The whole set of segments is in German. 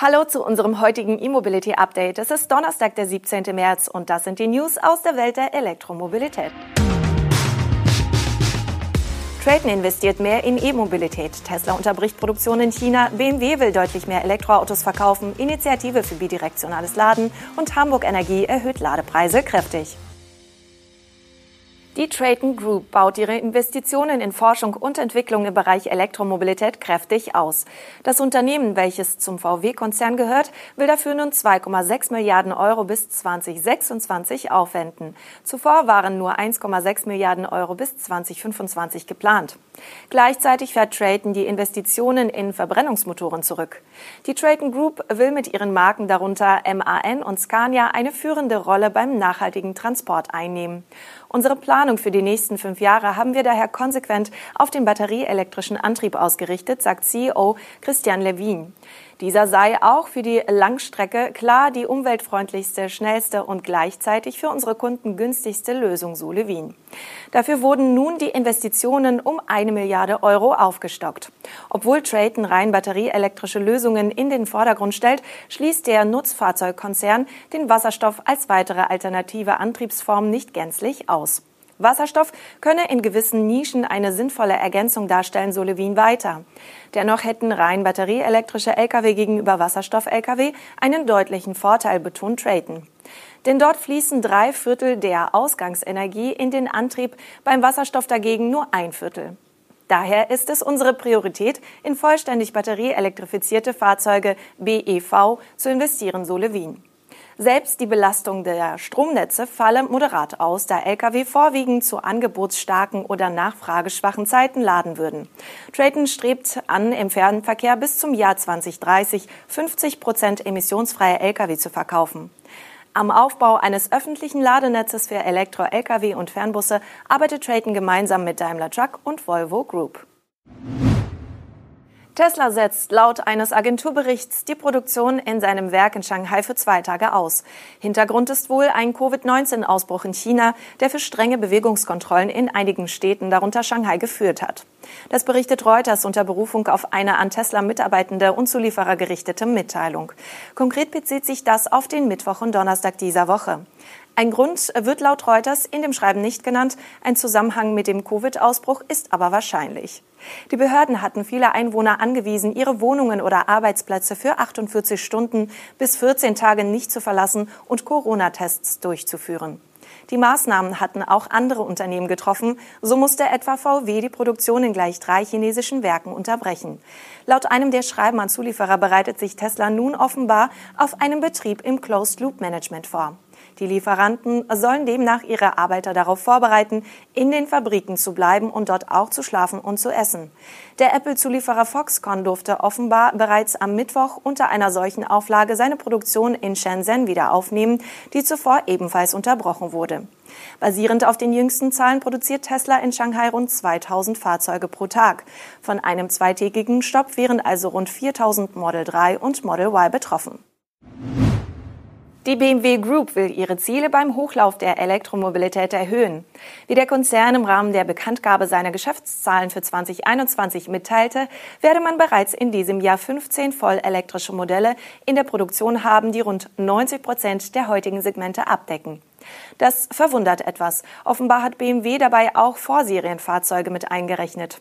Hallo zu unserem heutigen E-Mobility Update. Es ist Donnerstag, der 17. März und das sind die News aus der Welt der Elektromobilität. Traton investiert mehr in E-Mobilität. Tesla unterbricht Produktion in China. BMW will deutlich mehr Elektroautos verkaufen. Initiative für bidirektionales Laden und Hamburg Energie erhöht Ladepreise kräftig. Die Traton Group baut ihre Investitionen in Forschung und Entwicklung im Bereich Elektromobilität kräftig aus. Das Unternehmen, welches zum VW-Konzern gehört, will dafür nun 2,6 Milliarden Euro bis 2026 aufwenden. Zuvor waren nur 1,6 Milliarden Euro bis 2025 geplant. Gleichzeitig fährt Traton die Investitionen in Verbrennungsmotoren zurück. Die Traton Group will mit ihren Marken darunter MAN und Scania eine führende Rolle beim nachhaltigen Transport einnehmen. Unsere Planung für die nächsten fünf Jahre haben wir daher konsequent auf den batterieelektrischen Antrieb ausgerichtet, sagt CEO Christian Levin. Dieser sei auch für die Langstrecke klar die umweltfreundlichste, schnellste und gleichzeitig für unsere Kunden günstigste Lösung, so Levin. Dafür wurden nun die Investitionen um eine Milliarde Euro aufgestockt. Obwohl Traton rein batterieelektrische Lösungen in den Vordergrund stellt, schließt der Nutzfahrzeugkonzern den Wasserstoff als weitere alternative Antriebsform nicht gänzlich aus. Wasserstoff könne in gewissen Nischen eine sinnvolle Ergänzung darstellen, so Levin weiter. Dennoch hätten rein batterieelektrische Lkw gegenüber Wasserstoff-Lkw einen deutlichen Vorteil, betont Trayton. Denn dort fließen drei Viertel der Ausgangsenergie in den Antrieb, beim Wasserstoff dagegen nur ein Viertel. Daher ist es unsere Priorität, in vollständig batterieelektrifizierte Fahrzeuge BEV zu investieren, so Levin. Selbst die Belastung der Stromnetze falle moderat aus, da Lkw vorwiegend zu angebotsstarken oder nachfrageschwachen Zeiten laden würden. Traton strebt an, im Fernverkehr bis zum Jahr 2030 50 Prozent emissionsfreie Lkw zu verkaufen. Am Aufbau eines öffentlichen Ladenetzes für Elektro-Lkw und Fernbusse arbeitet Traton gemeinsam mit Daimler Truck und Volvo Group. Tesla setzt laut eines Agenturberichts die Produktion in seinem Werk in Shanghai für zwei Tage aus. Hintergrund ist wohl ein Covid-19-Ausbruch in China, der für strenge Bewegungskontrollen in einigen Städten, darunter Shanghai, geführt hat. Das berichtet Reuters unter Berufung auf eine an Tesla mitarbeitende und Zulieferer gerichtete Mitteilung. Konkret bezieht sich das auf den Mittwoch und Donnerstag dieser Woche. Ein Grund wird laut Reuters in dem Schreiben nicht genannt. Ein Zusammenhang mit dem Covid-Ausbruch ist aber wahrscheinlich. Die Behörden hatten viele Einwohner angewiesen, ihre Wohnungen oder Arbeitsplätze für 48 Stunden bis 14 Tage nicht zu verlassen und Corona-Tests durchzuführen. Die Maßnahmen hatten auch andere Unternehmen getroffen. So musste etwa VW die Produktion in gleich drei chinesischen Werken unterbrechen. Laut einem der Schreiben an Zulieferer bereitet sich Tesla nun offenbar auf einen Betrieb im Closed-Loop-Management vor. Die Lieferanten sollen demnach ihre Arbeiter darauf vorbereiten, in den Fabriken zu bleiben und dort auch zu schlafen und zu essen. Der Apple-Zulieferer Foxconn durfte offenbar bereits am Mittwoch unter einer solchen Auflage seine Produktion in Shenzhen wieder aufnehmen, die zuvor ebenfalls unterbrochen wurde. Basierend auf den jüngsten Zahlen produziert Tesla in Shanghai rund 2000 Fahrzeuge pro Tag. Von einem zweitägigen Stopp wären also rund 4000 Model 3 und Model Y betroffen. Die BMW Group will ihre Ziele beim Hochlauf der Elektromobilität erhöhen. Wie der Konzern im Rahmen der Bekanntgabe seiner Geschäftszahlen für 2021 mitteilte, werde man bereits in diesem Jahr 15 vollelektrische Modelle in der Produktion haben, die rund 90 Prozent der heutigen Segmente abdecken. Das verwundert etwas. Offenbar hat BMW dabei auch Vorserienfahrzeuge mit eingerechnet.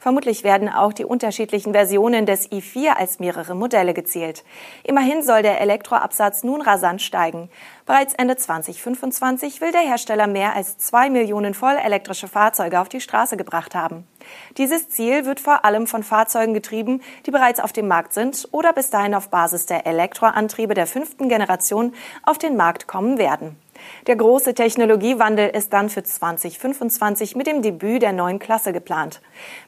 Vermutlich werden auch die unterschiedlichen Versionen des i4 als mehrere Modelle gezählt. Immerhin soll der Elektroabsatz nun rasant steigen. Bereits Ende 2025 will der Hersteller mehr als zwei Millionen vollelektrische Fahrzeuge auf die Straße gebracht haben. Dieses Ziel wird vor allem von Fahrzeugen getrieben, die bereits auf dem Markt sind oder bis dahin auf Basis der Elektroantriebe der fünften Generation auf den Markt kommen werden. Der große Technologiewandel ist dann für 2025 mit dem Debüt der neuen Klasse geplant.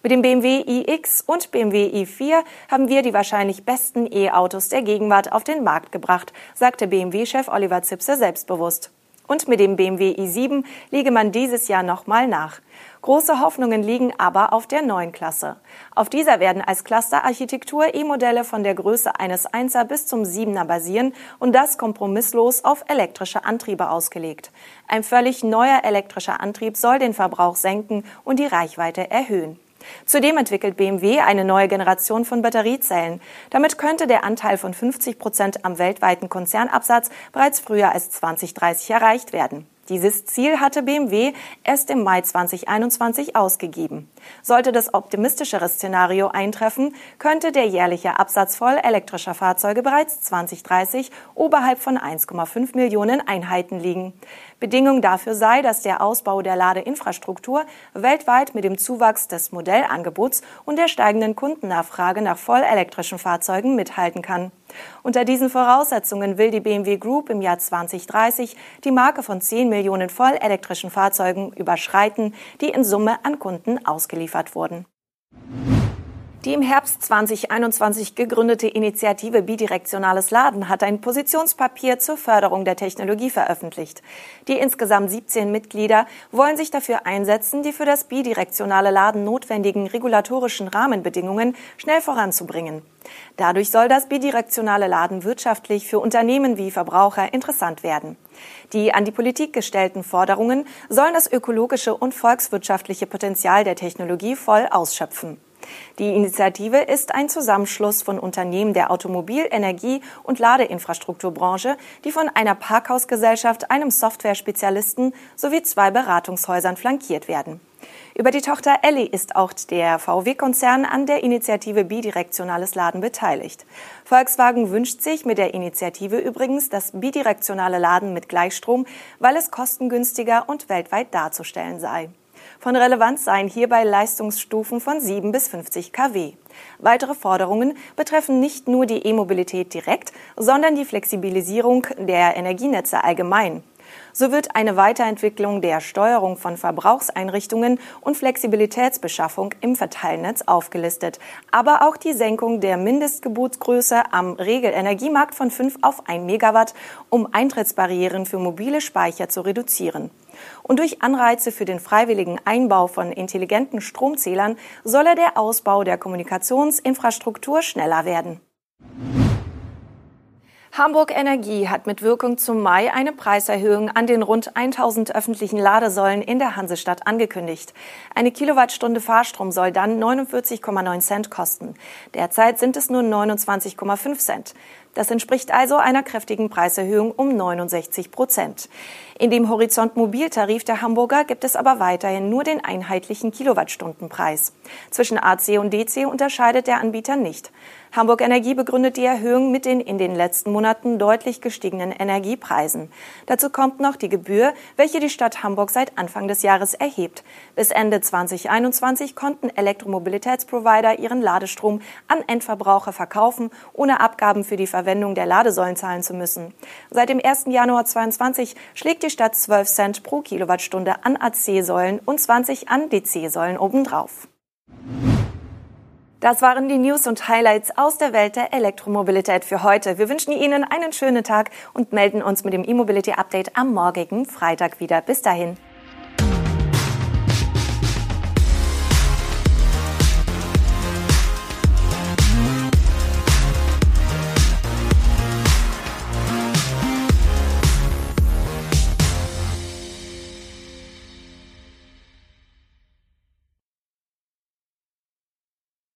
Mit dem BMW iX und BMW i4 haben wir die wahrscheinlich besten E-Autos der Gegenwart auf den Markt gebracht, sagte BMW-Chef Oliver Zipse selbstbewusst. Und mit dem BMW i7 liege man dieses Jahr nochmal nach. Große Hoffnungen liegen aber auf der neuen Klasse. Auf dieser werden als Clusterarchitektur E-Modelle von der Größe eines 1er bis zum 7er basieren und das kompromisslos auf elektrische Antriebe ausgelegt. Ein völlig neuer elektrischer Antrieb soll den Verbrauch senken und die Reichweite erhöhen. Zudem entwickelt BMW eine neue Generation von Batteriezellen. Damit könnte der Anteil von 50 Prozent am weltweiten Konzernabsatz bereits früher als 2030 erreicht werden. Dieses Ziel hatte BMW erst im Mai 2021 ausgegeben. Sollte das optimistischere Szenario eintreffen, könnte der jährliche Absatz voll elektrischer Fahrzeuge bereits 2030 oberhalb von 1,5 Millionen Einheiten liegen. Bedingung dafür sei, dass der Ausbau der Ladeinfrastruktur weltweit mit dem Zuwachs des Modellangebots und der steigenden Kundennachfrage nach vollelektrischen Fahrzeugen mithalten kann. Unter diesen Voraussetzungen will die BMW Group im Jahr 2030 die Marke von 10 Millionen vollelektrischen Fahrzeugen überschreiten, die in Summe an Kunden ausgeliefert wurden. Die im Herbst 2021 gegründete Initiative Bidirektionales Laden hat ein Positionspapier zur Förderung der Technologie veröffentlicht. Die insgesamt 17 Mitglieder wollen sich dafür einsetzen, die für das bidirektionale Laden notwendigen regulatorischen Rahmenbedingungen schnell voranzubringen. Dadurch soll das bidirektionale Laden wirtschaftlich für Unternehmen wie Verbraucher interessant werden. Die an die Politik gestellten Forderungen sollen das ökologische und volkswirtschaftliche Potenzial der Technologie voll ausschöpfen. Die Initiative ist ein Zusammenschluss von Unternehmen der Automobil-, Energie- und Ladeinfrastrukturbranche, die von einer Parkhausgesellschaft, einem Software-Spezialisten sowie zwei Beratungshäusern flankiert werden. Über die Tochter Elli ist auch der VW-Konzern an der Initiative Bidirektionales Laden beteiligt. Volkswagen wünscht sich mit der Initiative übrigens das bidirektionale Laden mit Gleichstrom, weil es kostengünstiger und weltweit darzustellen sei. Von Relevanz seien hierbei Leistungsstufen von 7 bis 50 kW. Weitere Forderungen betreffen nicht nur die E-Mobilität direkt, sondern die Flexibilisierung der Energienetze allgemein. So wird eine Weiterentwicklung der Steuerung von Verbrauchseinrichtungen und Flexibilitätsbeschaffung im Verteilnetz aufgelistet, aber auch die Senkung der Mindestgeburtsgröße am Regelenergiemarkt von 5 auf 1 Megawatt, um Eintrittsbarrieren für mobile Speicher zu reduzieren. Und durch Anreize für den freiwilligen Einbau von intelligenten Stromzählern solle der Ausbau der Kommunikationsinfrastruktur schneller werden. Hamburg Energie hat mit Wirkung zum Mai eine Preiserhöhung an den rund 1000 öffentlichen Ladesäulen in der Hansestadt angekündigt. Eine Kilowattstunde Fahrstrom soll dann 49,9 Cent kosten. Derzeit sind es nur 29,5 Cent. Das entspricht also einer kräftigen Preiserhöhung um 69 Prozent. In dem Horizont Mobiltarif der Hamburger gibt es aber weiterhin nur den einheitlichen Kilowattstundenpreis. Zwischen AC und DC unterscheidet der Anbieter nicht. Hamburg Energie begründet die Erhöhung mit den in den letzten Monaten deutlich gestiegenen Energiepreisen. Dazu kommt noch die Gebühr, welche die Stadt Hamburg seit Anfang des Jahres erhebt. Bis Ende 2021 konnten Elektromobilitätsprovider ihren Ladestrom an Endverbraucher verkaufen, ohne Abgaben für die Verwendung der Ladesäulen zahlen zu müssen. Seit dem 1. Januar 2022 schlägt die Stadt 12 Cent pro Kilowattstunde an AC-Säulen und 20 an DC-Säulen obendrauf. Das waren die News und Highlights aus der Welt der Elektromobilität für heute. Wir wünschen Ihnen einen schönen Tag und melden uns mit dem E-Mobility Update am morgigen Freitag wieder. Bis dahin.